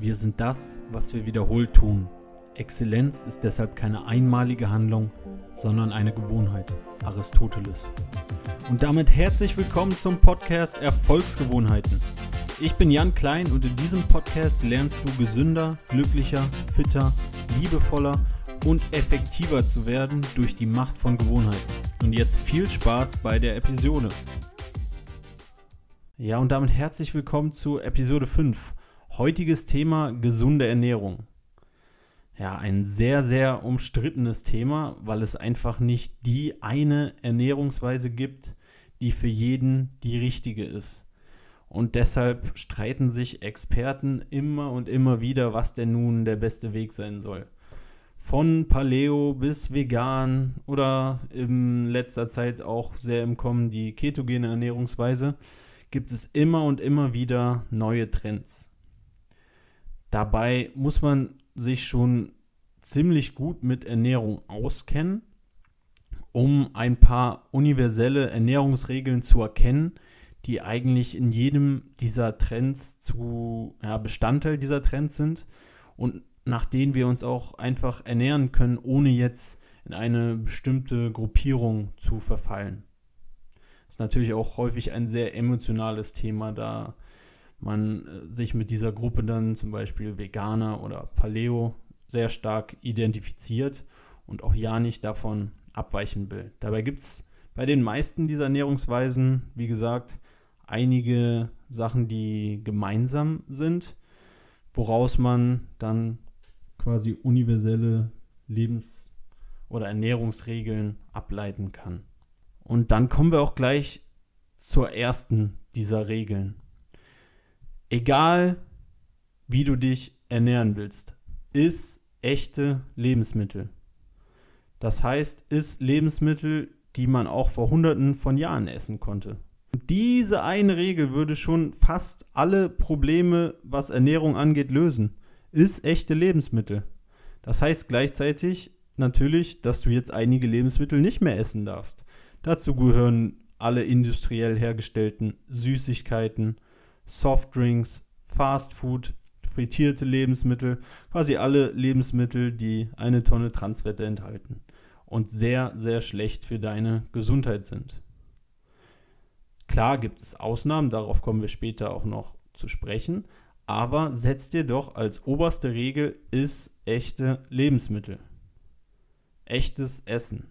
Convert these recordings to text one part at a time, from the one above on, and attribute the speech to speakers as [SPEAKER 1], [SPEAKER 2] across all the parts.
[SPEAKER 1] Wir sind das, was wir wiederholt tun. Exzellenz ist deshalb keine einmalige Handlung, sondern eine Gewohnheit. Aristoteles. Und damit herzlich willkommen zum Podcast Erfolgsgewohnheiten. Ich bin Jan Klein und in diesem Podcast lernst du gesünder, glücklicher, fitter, liebevoller und effektiver zu werden durch die Macht von Gewohnheiten. Und jetzt viel Spaß bei der Episode. Ja, und damit herzlich willkommen zu Episode 5. Heutiges Thema gesunde Ernährung. Ja, ein sehr, sehr umstrittenes Thema, weil es einfach nicht die eine Ernährungsweise gibt, die für jeden die richtige ist. Und deshalb streiten sich Experten immer und immer wieder, was denn nun der beste Weg sein soll. Von Paleo bis vegan oder in letzter Zeit auch sehr im Kommen die ketogene Ernährungsweise, gibt es immer und immer wieder neue Trends. Dabei muss man sich schon ziemlich gut mit Ernährung auskennen, um ein paar universelle Ernährungsregeln zu erkennen, die eigentlich in jedem dieser Trends zu ja, Bestandteil dieser Trends sind und nach denen wir uns auch einfach ernähren können, ohne jetzt in eine bestimmte Gruppierung zu verfallen. Das ist natürlich auch häufig ein sehr emotionales Thema, da man äh, sich mit dieser Gruppe dann zum Beispiel Veganer oder Paleo sehr stark identifiziert und auch ja nicht davon abweichen will. Dabei gibt es bei den meisten dieser Ernährungsweisen, wie gesagt, einige Sachen, die gemeinsam sind, woraus man dann quasi universelle Lebens- oder Ernährungsregeln ableiten kann. Und dann kommen wir auch gleich zur ersten dieser Regeln egal wie du dich ernähren willst, ist echte Lebensmittel. Das heißt, ist Lebensmittel, die man auch vor hunderten von Jahren essen konnte. Und diese eine Regel würde schon fast alle Probleme, was Ernährung angeht, lösen. Ist echte Lebensmittel. Das heißt gleichzeitig natürlich, dass du jetzt einige Lebensmittel nicht mehr essen darfst. Dazu gehören alle industriell hergestellten Süßigkeiten, Softdrinks, Fastfood, frittierte Lebensmittel, quasi alle Lebensmittel, die eine Tonne Transfette enthalten und sehr, sehr schlecht für deine Gesundheit sind. Klar gibt es Ausnahmen, darauf kommen wir später auch noch zu sprechen, aber setz dir doch als oberste Regel ist echte Lebensmittel. Echtes Essen.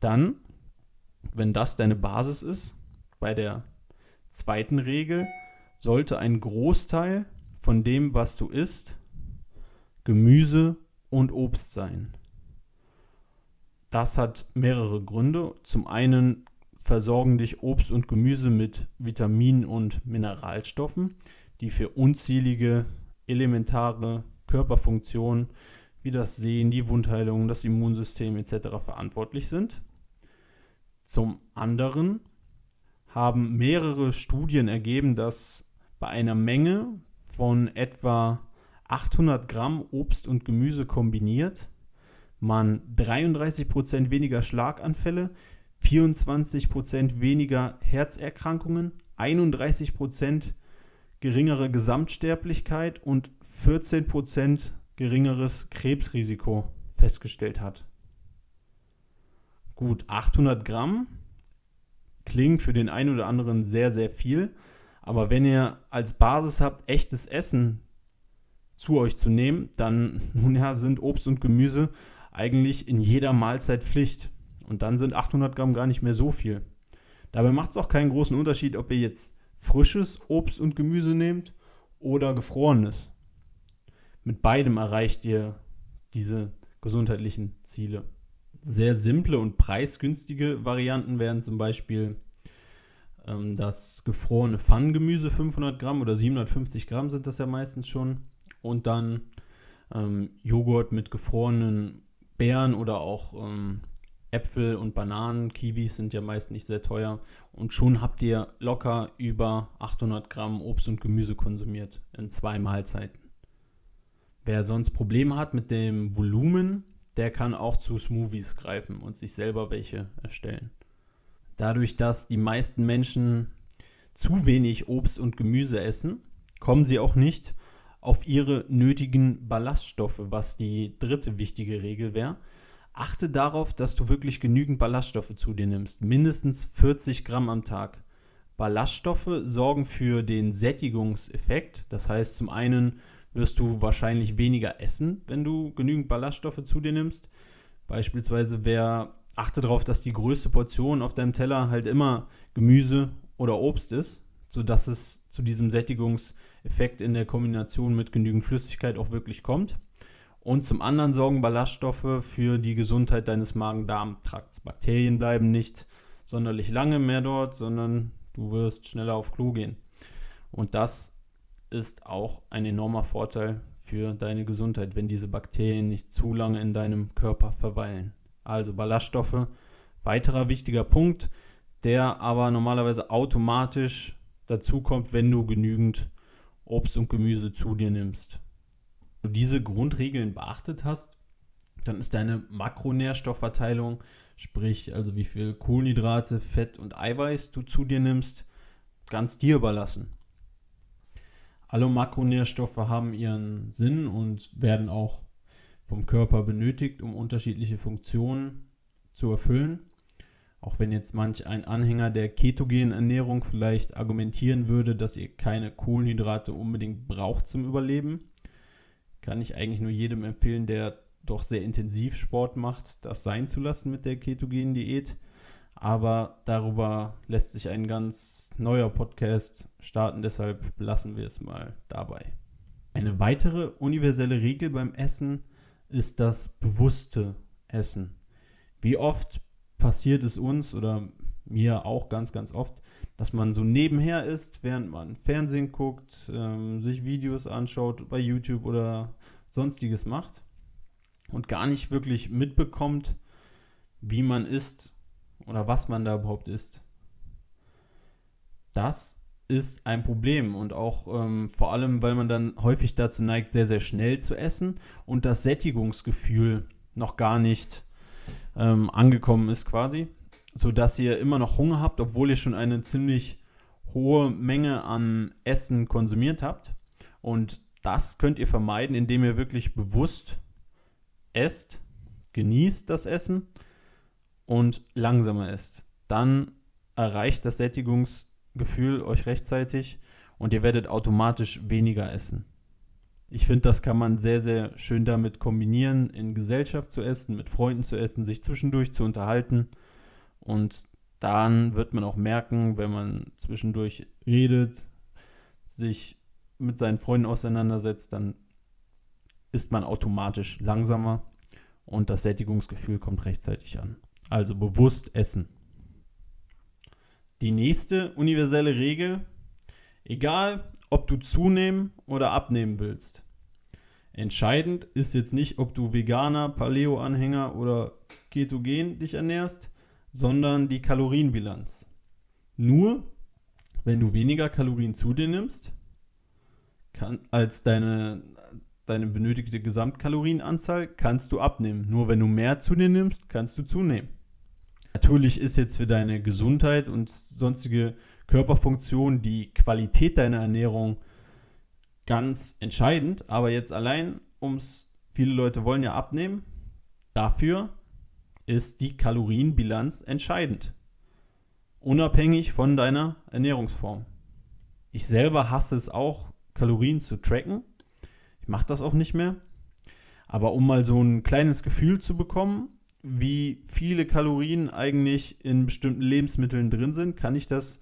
[SPEAKER 1] Dann, wenn das deine Basis ist, bei der zweiten Regel sollte ein Großteil von dem, was du isst, Gemüse und Obst sein. Das hat mehrere Gründe. Zum einen versorgen dich Obst und Gemüse mit Vitaminen und Mineralstoffen, die für unzählige elementare Körperfunktionen wie das Sehen, die Wundheilung, das Immunsystem etc. verantwortlich sind. Zum anderen haben mehrere Studien ergeben, dass bei einer Menge von etwa 800 Gramm Obst und Gemüse kombiniert man 33% weniger Schlaganfälle, 24% weniger Herzerkrankungen, 31% geringere Gesamtsterblichkeit und 14% geringeres Krebsrisiko festgestellt hat. Gut, 800 Gramm klingt für den einen oder anderen sehr, sehr viel. Aber wenn ihr als Basis habt, echtes Essen zu euch zu nehmen, dann nun ja, sind Obst und Gemüse eigentlich in jeder Mahlzeit Pflicht. Und dann sind 800 Gramm gar nicht mehr so viel. Dabei macht es auch keinen großen Unterschied, ob ihr jetzt frisches Obst und Gemüse nehmt oder gefrorenes. Mit beidem erreicht ihr diese gesundheitlichen Ziele. Sehr simple und preisgünstige Varianten wären zum Beispiel ähm, das gefrorene Pfannengemüse 500 Gramm oder 750 Gramm sind das ja meistens schon. Und dann ähm, Joghurt mit gefrorenen Beeren oder auch ähm, Äpfel und Bananen, Kiwis sind ja meist nicht sehr teuer. Und schon habt ihr locker über 800 Gramm Obst und Gemüse konsumiert in zwei Mahlzeiten. Wer sonst Probleme hat mit dem Volumen, der kann auch zu Smoothies greifen und sich selber welche erstellen. Dadurch, dass die meisten Menschen zu wenig Obst und Gemüse essen, kommen sie auch nicht auf ihre nötigen Ballaststoffe, was die dritte wichtige Regel wäre. Achte darauf, dass du wirklich genügend Ballaststoffe zu dir nimmst, mindestens 40 Gramm am Tag. Ballaststoffe sorgen für den Sättigungseffekt, das heißt zum einen wirst du wahrscheinlich weniger essen, wenn du genügend Ballaststoffe zu dir nimmst. Beispielsweise wer achte darauf, dass die größte Portion auf deinem Teller halt immer Gemüse oder Obst ist, sodass es zu diesem Sättigungseffekt in der Kombination mit genügend Flüssigkeit auch wirklich kommt. Und zum anderen sorgen Ballaststoffe für die Gesundheit deines Magen-Darm-Trakts. Bakterien bleiben nicht sonderlich lange mehr dort, sondern du wirst schneller auf Klo gehen. Und das ist auch ein enormer Vorteil für deine Gesundheit, wenn diese Bakterien nicht zu lange in deinem Körper verweilen. Also Ballaststoffe, weiterer wichtiger Punkt, der aber normalerweise automatisch dazu kommt, wenn du genügend Obst und Gemüse zu dir nimmst. Wenn du diese Grundregeln beachtet hast, dann ist deine Makronährstoffverteilung, sprich also wie viel Kohlenhydrate, Fett und Eiweiß du zu dir nimmst, ganz dir überlassen. Alle Makronährstoffe haben ihren Sinn und werden auch vom Körper benötigt, um unterschiedliche Funktionen zu erfüllen. Auch wenn jetzt manch ein Anhänger der ketogenen Ernährung vielleicht argumentieren würde, dass ihr keine Kohlenhydrate unbedingt braucht zum Überleben, kann ich eigentlich nur jedem empfehlen, der doch sehr intensiv Sport macht, das sein zu lassen mit der ketogenen Diät. Aber darüber lässt sich ein ganz neuer Podcast starten, deshalb lassen wir es mal dabei. Eine weitere universelle Regel beim Essen ist das bewusste Essen. Wie oft passiert es uns oder mir auch ganz, ganz oft, dass man so nebenher ist, während man Fernsehen guckt, ähm, sich Videos anschaut, bei YouTube oder sonstiges macht und gar nicht wirklich mitbekommt, wie man isst oder was man da überhaupt isst. Das ist ein Problem und auch ähm, vor allem, weil man dann häufig dazu neigt, sehr, sehr schnell zu essen und das Sättigungsgefühl noch gar nicht ähm, angekommen ist quasi, sodass ihr immer noch Hunger habt, obwohl ihr schon eine ziemlich hohe Menge an Essen konsumiert habt. Und das könnt ihr vermeiden, indem ihr wirklich bewusst esst, genießt das Essen und langsamer esst. Dann erreicht das Sättigungsgefühl euch rechtzeitig und ihr werdet automatisch weniger essen. Ich finde, das kann man sehr, sehr schön damit kombinieren, in Gesellschaft zu essen, mit Freunden zu essen, sich zwischendurch zu unterhalten. Und dann wird man auch merken, wenn man zwischendurch redet, sich mit seinen Freunden auseinandersetzt, dann ist man automatisch langsamer und das Sättigungsgefühl kommt rechtzeitig an. Also bewusst essen. Die nächste universelle Regel, egal ob du zunehmen oder abnehmen willst. Entscheidend ist jetzt nicht, ob du Veganer, Paleo-Anhänger oder Ketogen dich ernährst, sondern die Kalorienbilanz. Nur wenn du weniger Kalorien zu dir nimmst, kann, als deine, deine benötigte Gesamtkalorienanzahl, kannst du abnehmen. Nur wenn du mehr zu dir nimmst, kannst du zunehmen. Natürlich ist jetzt für deine Gesundheit und sonstige Körperfunktion die Qualität deiner Ernährung ganz entscheidend. Aber jetzt allein, ums, viele Leute wollen ja abnehmen, dafür ist die Kalorienbilanz entscheidend. Unabhängig von deiner Ernährungsform. Ich selber hasse es auch, Kalorien zu tracken. Ich mache das auch nicht mehr. Aber um mal so ein kleines Gefühl zu bekommen, wie viele Kalorien eigentlich in bestimmten Lebensmitteln drin sind, kann ich das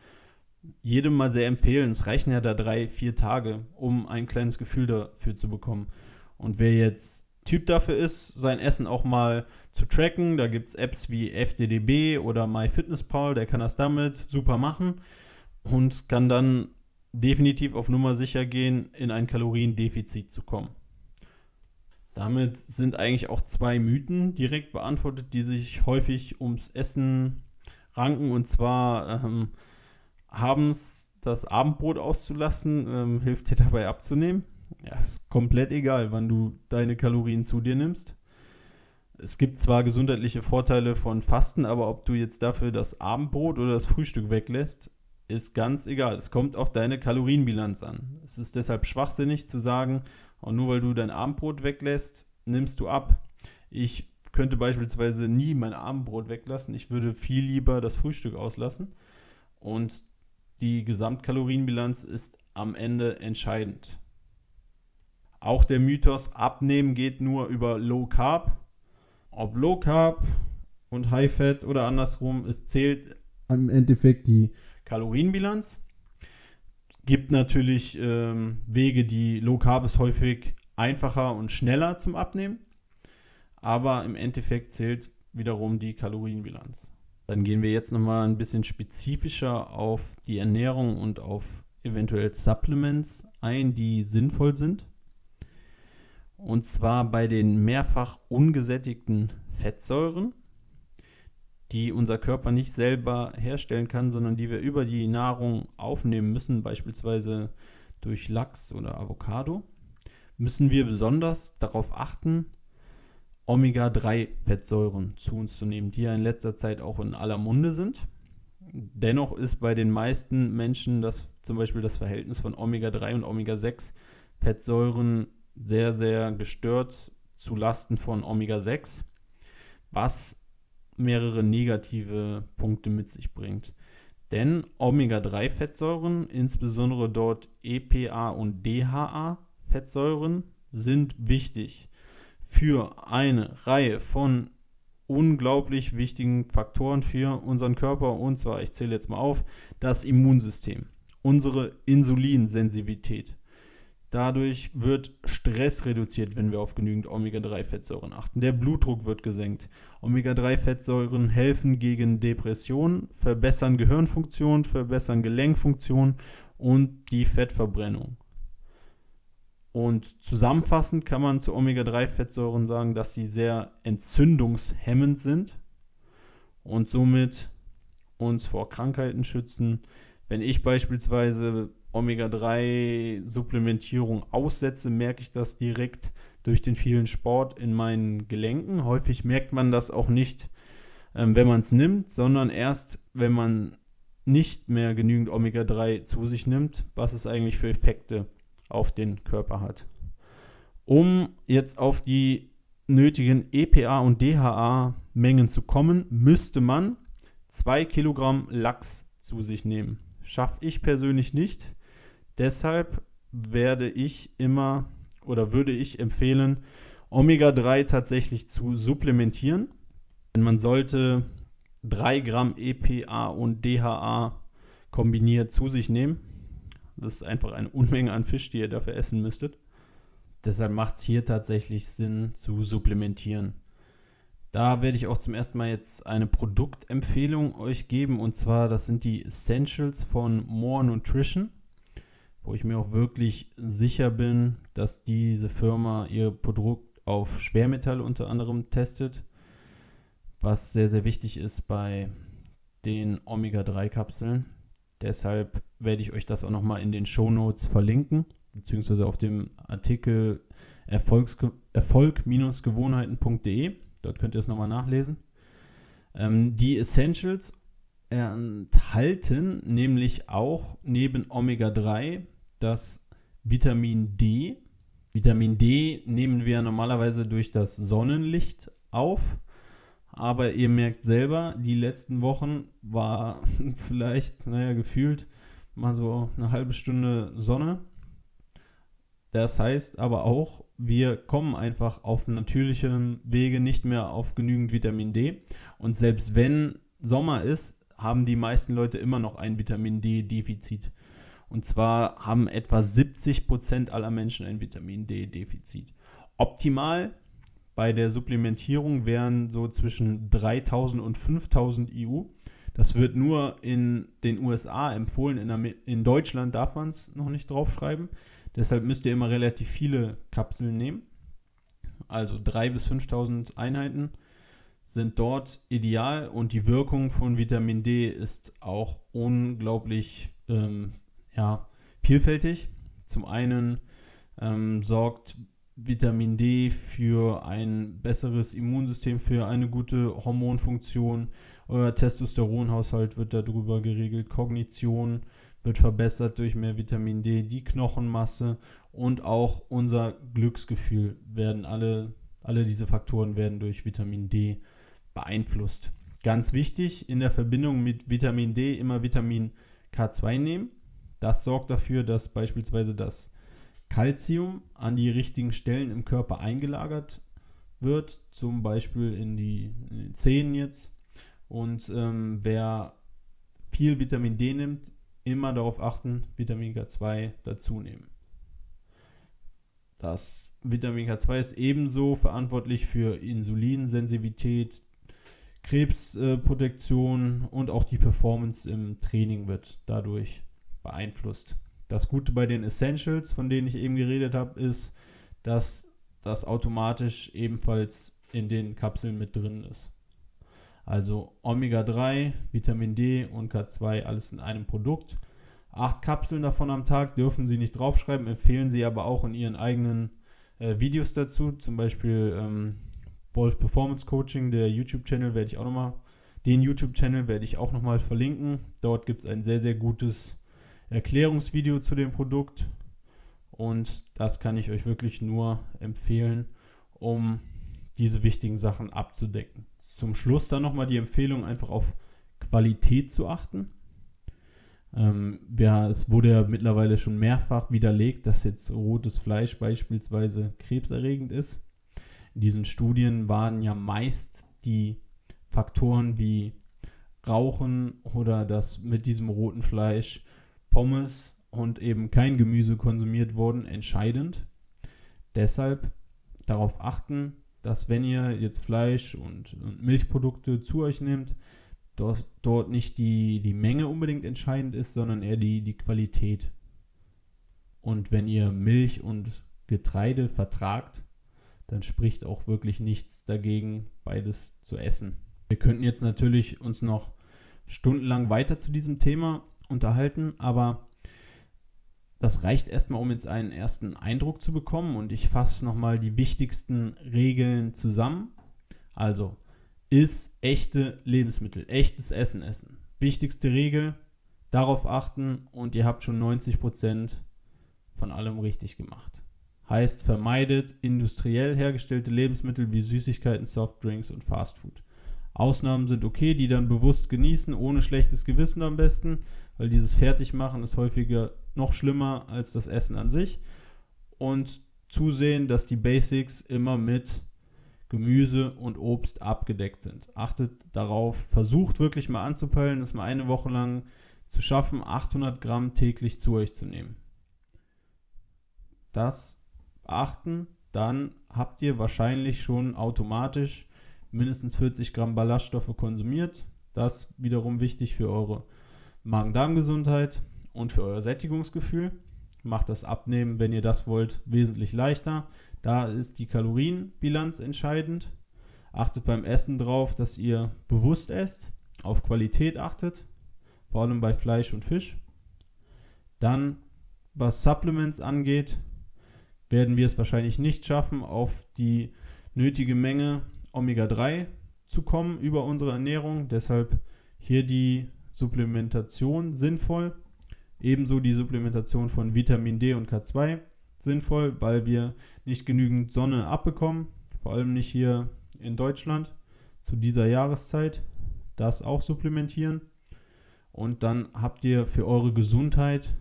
[SPEAKER 1] jedem mal sehr empfehlen. Es reichen ja da drei, vier Tage, um ein kleines Gefühl dafür zu bekommen. Und wer jetzt Typ dafür ist, sein Essen auch mal zu tracken, da gibt es Apps wie FDDB oder MyFitnessPal, der kann das damit super machen und kann dann definitiv auf Nummer sicher gehen, in ein Kaloriendefizit zu kommen. Damit sind eigentlich auch zwei Mythen direkt beantwortet, die sich häufig ums Essen ranken. Und zwar ähm, abends das Abendbrot auszulassen, ähm, hilft dir dabei abzunehmen. Ja, ist komplett egal, wann du deine Kalorien zu dir nimmst. Es gibt zwar gesundheitliche Vorteile von Fasten, aber ob du jetzt dafür das Abendbrot oder das Frühstück weglässt, ist ganz egal. Es kommt auf deine Kalorienbilanz an. Es ist deshalb schwachsinnig zu sagen, und nur weil du dein Abendbrot weglässt, nimmst du ab. Ich könnte beispielsweise nie mein Abendbrot weglassen. Ich würde viel lieber das Frühstück auslassen. Und die Gesamtkalorienbilanz ist am Ende entscheidend. Auch der Mythos, abnehmen geht nur über Low Carb. Ob Low Carb und High Fat oder andersrum, es zählt im Endeffekt die Kalorienbilanz. Gibt natürlich ähm, Wege, die Low Carb ist häufig einfacher und schneller zum Abnehmen. Aber im Endeffekt zählt wiederum die Kalorienbilanz. Dann gehen wir jetzt nochmal ein bisschen spezifischer auf die Ernährung und auf eventuell Supplements ein, die sinnvoll sind. Und zwar bei den mehrfach ungesättigten Fettsäuren, die unser Körper nicht selber herstellen kann, sondern die wir über die Nahrung aufnehmen müssen, beispielsweise durch Lachs oder Avocado, müssen wir besonders darauf achten, Omega-3-Fettsäuren zu uns zu nehmen, die ja in letzter Zeit auch in aller Munde sind. Dennoch ist bei den meisten Menschen das zum Beispiel das Verhältnis von Omega-3 und Omega-6 Fettsäuren sehr, sehr gestört zu Lasten von Omega-6, was mehrere negative Punkte mit sich bringt. Denn Omega-3-Fettsäuren, insbesondere dort EPA und DHA-Fettsäuren, sind wichtig für eine Reihe von unglaublich wichtigen Faktoren für unseren Körper. Und zwar, ich zähle jetzt mal auf, das Immunsystem, unsere Insulinsensitivität, Dadurch wird Stress reduziert, wenn wir auf genügend Omega-3-Fettsäuren achten. Der Blutdruck wird gesenkt. Omega-3-Fettsäuren helfen gegen Depressionen, verbessern Gehirnfunktion, verbessern Gelenkfunktion und die Fettverbrennung. Und zusammenfassend kann man zu Omega-3-Fettsäuren sagen, dass sie sehr entzündungshemmend sind und somit uns vor Krankheiten schützen. Wenn ich beispielsweise Omega-3-Supplementierung aussetze, merke ich das direkt durch den vielen Sport in meinen Gelenken. Häufig merkt man das auch nicht, ähm, wenn man es nimmt, sondern erst, wenn man nicht mehr genügend Omega-3 zu sich nimmt, was es eigentlich für Effekte auf den Körper hat. Um jetzt auf die nötigen EPA und DHA-Mengen zu kommen, müsste man 2 Kilogramm Lachs zu sich nehmen. Schaffe ich persönlich nicht. Deshalb werde ich immer oder würde ich empfehlen, Omega-3 tatsächlich zu supplementieren. Denn man sollte 3 Gramm EPA und DHA kombiniert zu sich nehmen. Das ist einfach eine Unmenge an Fisch, die ihr dafür essen müsstet. Deshalb macht es hier tatsächlich Sinn zu supplementieren. Da werde ich auch zum ersten Mal jetzt eine Produktempfehlung euch geben. Und zwar, das sind die Essentials von More Nutrition wo ich mir auch wirklich sicher bin, dass diese Firma ihr Produkt auf Schwermetalle unter anderem testet, was sehr, sehr wichtig ist bei den Omega-3-Kapseln. Deshalb werde ich euch das auch nochmal in den Show Notes verlinken, beziehungsweise auf dem Artikel erfolg-gewohnheiten.de. Dort könnt ihr es nochmal nachlesen. Ähm, die Essentials enthalten nämlich auch neben Omega-3 das Vitamin D. Vitamin D nehmen wir normalerweise durch das Sonnenlicht auf. Aber ihr merkt selber, die letzten Wochen war vielleicht, naja, gefühlt mal so eine halbe Stunde Sonne. Das heißt aber auch, wir kommen einfach auf natürlichem Wege nicht mehr auf genügend Vitamin D. Und selbst wenn Sommer ist, haben die meisten Leute immer noch ein Vitamin D-Defizit. Und zwar haben etwa 70 Prozent aller Menschen ein Vitamin D-Defizit. Optimal bei der Supplementierung wären so zwischen 3000 und 5000 EU. Das wird nur in den USA empfohlen. In, in Deutschland darf man es noch nicht draufschreiben. Deshalb müsst ihr immer relativ viele Kapseln nehmen. Also 3.000 bis 5.000 Einheiten sind dort ideal und die Wirkung von Vitamin D ist auch unglaublich ähm, ja, vielfältig. Zum einen ähm, sorgt Vitamin D für ein besseres Immunsystem, für eine gute Hormonfunktion Euer Testosteronhaushalt wird darüber geregelt, Kognition wird verbessert durch mehr Vitamin D, die Knochenmasse und auch unser Glücksgefühl werden alle, alle diese Faktoren werden durch Vitamin D beeinflusst. Ganz wichtig, in der Verbindung mit Vitamin D immer Vitamin K2 nehmen. Das sorgt dafür, dass beispielsweise das Calcium an die richtigen Stellen im Körper eingelagert wird, zum Beispiel in, die, in den Zähnen jetzt. Und ähm, wer viel Vitamin D nimmt, immer darauf achten, Vitamin K2 dazu nehmen. Das Vitamin K2 ist ebenso verantwortlich für Insulinsensitivität, Krebsprotektion und auch die Performance im Training wird dadurch beeinflusst. Das Gute bei den Essentials, von denen ich eben geredet habe, ist, dass das automatisch ebenfalls in den Kapseln mit drin ist. Also Omega-3, Vitamin D und K2, alles in einem Produkt. Acht Kapseln davon am Tag dürfen Sie nicht draufschreiben, empfehlen Sie aber auch in Ihren eigenen äh, Videos dazu. Zum Beispiel ähm, Wolf Performance Coaching, der YouTube-Channel werde ich auch nochmal, den YouTube-Channel werde ich auch nochmal verlinken. Dort gibt es ein sehr, sehr gutes Erklärungsvideo zu dem Produkt. Und das kann ich euch wirklich nur empfehlen, um diese wichtigen Sachen abzudecken. Zum Schluss dann nochmal die Empfehlung, einfach auf Qualität zu achten. Ähm, ja, es wurde ja mittlerweile schon mehrfach widerlegt, dass jetzt rotes Fleisch beispielsweise krebserregend ist. In diesen Studien waren ja meist die Faktoren wie Rauchen oder dass mit diesem roten Fleisch Pommes und eben kein Gemüse konsumiert wurden entscheidend. Deshalb darauf achten, dass wenn ihr jetzt Fleisch und, und Milchprodukte zu euch nehmt, dort, dort nicht die, die Menge unbedingt entscheidend ist, sondern eher die, die Qualität. Und wenn ihr Milch und Getreide vertragt, dann spricht auch wirklich nichts dagegen, beides zu essen. Wir könnten jetzt natürlich uns noch stundenlang weiter zu diesem Thema unterhalten, aber das reicht erstmal, um jetzt einen ersten Eindruck zu bekommen und ich fasse nochmal die wichtigsten Regeln zusammen. Also, ist echte Lebensmittel, echtes Essen essen. Wichtigste Regel, darauf achten und ihr habt schon 90% von allem richtig gemacht. Heißt, vermeidet industriell hergestellte Lebensmittel wie Süßigkeiten, Softdrinks und Fastfood. Ausnahmen sind okay, die dann bewusst genießen, ohne schlechtes Gewissen am besten, weil dieses Fertigmachen ist häufiger noch schlimmer als das Essen an sich. Und zusehen, dass die Basics immer mit Gemüse und Obst abgedeckt sind. Achtet darauf, versucht wirklich mal anzupeilen, das mal eine Woche lang zu schaffen, 800 Gramm täglich zu euch zu nehmen. Das achten, dann habt ihr wahrscheinlich schon automatisch mindestens 40 Gramm Ballaststoffe konsumiert. Das wiederum wichtig für eure Magen-Darm-Gesundheit und für euer Sättigungsgefühl. Macht das Abnehmen, wenn ihr das wollt, wesentlich leichter. Da ist die Kalorienbilanz entscheidend. Achtet beim Essen drauf, dass ihr bewusst esst, auf Qualität achtet, vor allem bei Fleisch und Fisch. Dann, was Supplements angeht, werden wir es wahrscheinlich nicht schaffen, auf die nötige Menge Omega-3 zu kommen über unsere Ernährung. Deshalb hier die Supplementation sinnvoll. Ebenso die Supplementation von Vitamin D und K2 sinnvoll, weil wir nicht genügend Sonne abbekommen. Vor allem nicht hier in Deutschland zu dieser Jahreszeit. Das auch supplementieren. Und dann habt ihr für eure Gesundheit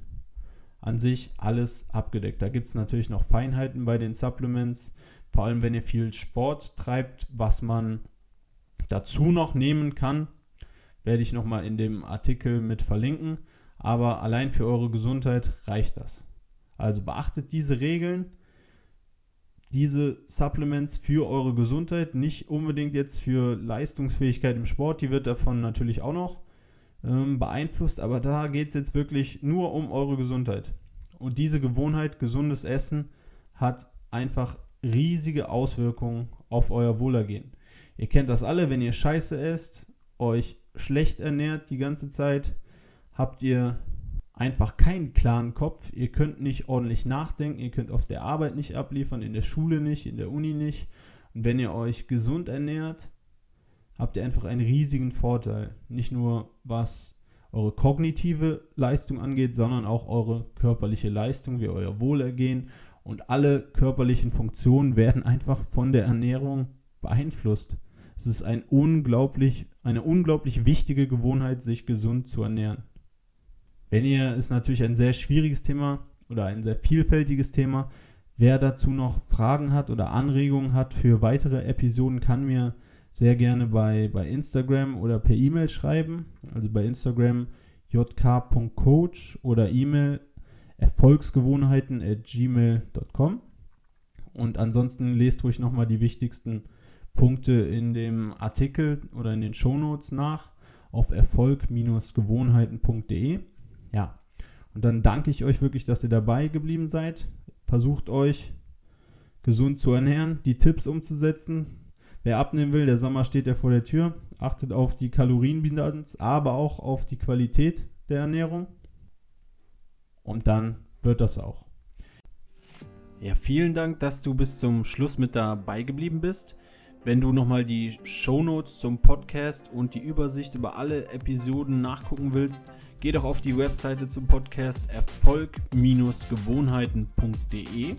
[SPEAKER 1] an sich alles abgedeckt. Da gibt es natürlich noch Feinheiten bei den Supplements, vor allem wenn ihr viel Sport treibt, was man dazu noch nehmen kann, werde ich nochmal in dem Artikel mit verlinken. Aber allein für eure Gesundheit reicht das. Also beachtet diese Regeln, diese Supplements für eure Gesundheit, nicht unbedingt jetzt für Leistungsfähigkeit im Sport, die wird davon natürlich auch noch ähm, beeinflusst, aber da geht es jetzt wirklich nur um eure Gesundheit. Und diese Gewohnheit, gesundes Essen, hat einfach riesige Auswirkungen auf euer Wohlergehen. Ihr kennt das alle, wenn ihr Scheiße esst, euch schlecht ernährt die ganze Zeit, habt ihr einfach keinen klaren Kopf. Ihr könnt nicht ordentlich nachdenken, ihr könnt auf der Arbeit nicht abliefern, in der Schule nicht, in der Uni nicht. Und wenn ihr euch gesund ernährt, habt ihr einfach einen riesigen Vorteil. Nicht nur was eure kognitive Leistung angeht, sondern auch eure körperliche Leistung, wie euer Wohlergehen und alle körperlichen Funktionen werden einfach von der Ernährung beeinflusst. Es ist ein unglaublich, eine unglaublich wichtige Gewohnheit, sich gesund zu ernähren. Wenn ihr, ist natürlich ein sehr schwieriges Thema oder ein sehr vielfältiges Thema. Wer dazu noch Fragen hat oder Anregungen hat für weitere Episoden, kann mir sehr gerne bei, bei Instagram oder per E-Mail schreiben. Also bei Instagram jk.coach oder E-Mail erfolgsgewohnheiten at gmail.com. Und ansonsten lest ruhig nochmal die wichtigsten Punkte in dem Artikel oder in den Shownotes nach auf erfolg-gewohnheiten.de. Ja, und dann danke ich euch wirklich, dass ihr dabei geblieben seid. Versucht euch gesund zu ernähren, die Tipps umzusetzen. Wer abnehmen will, der Sommer steht ja vor der Tür. Achtet auf die Kalorienbilanz, aber auch auf die Qualität der Ernährung. Und dann wird das auch. Ja, vielen Dank, dass du bis zum Schluss mit dabei geblieben bist. Wenn du nochmal die Shownotes zum Podcast und die Übersicht über alle Episoden nachgucken willst, geh doch auf die Webseite zum Podcast erfolg-gewohnheiten.de.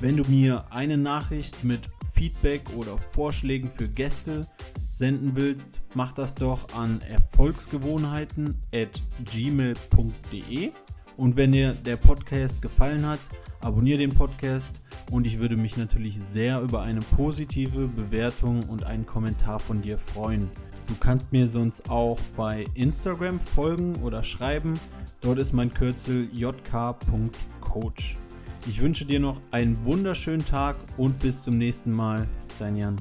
[SPEAKER 1] Wenn du mir eine Nachricht mit Feedback oder Vorschlägen für Gäste senden willst, mach das doch an erfolgsgewohnheiten@gmail.de. Und wenn dir der Podcast gefallen hat, abonniere den Podcast und ich würde mich natürlich sehr über eine positive Bewertung und einen Kommentar von dir freuen. Du kannst mir sonst auch bei Instagram folgen oder schreiben. Dort ist mein Kürzel jk.coach. Ich wünsche dir noch einen wunderschönen Tag und bis zum nächsten Mal. Dein Jan.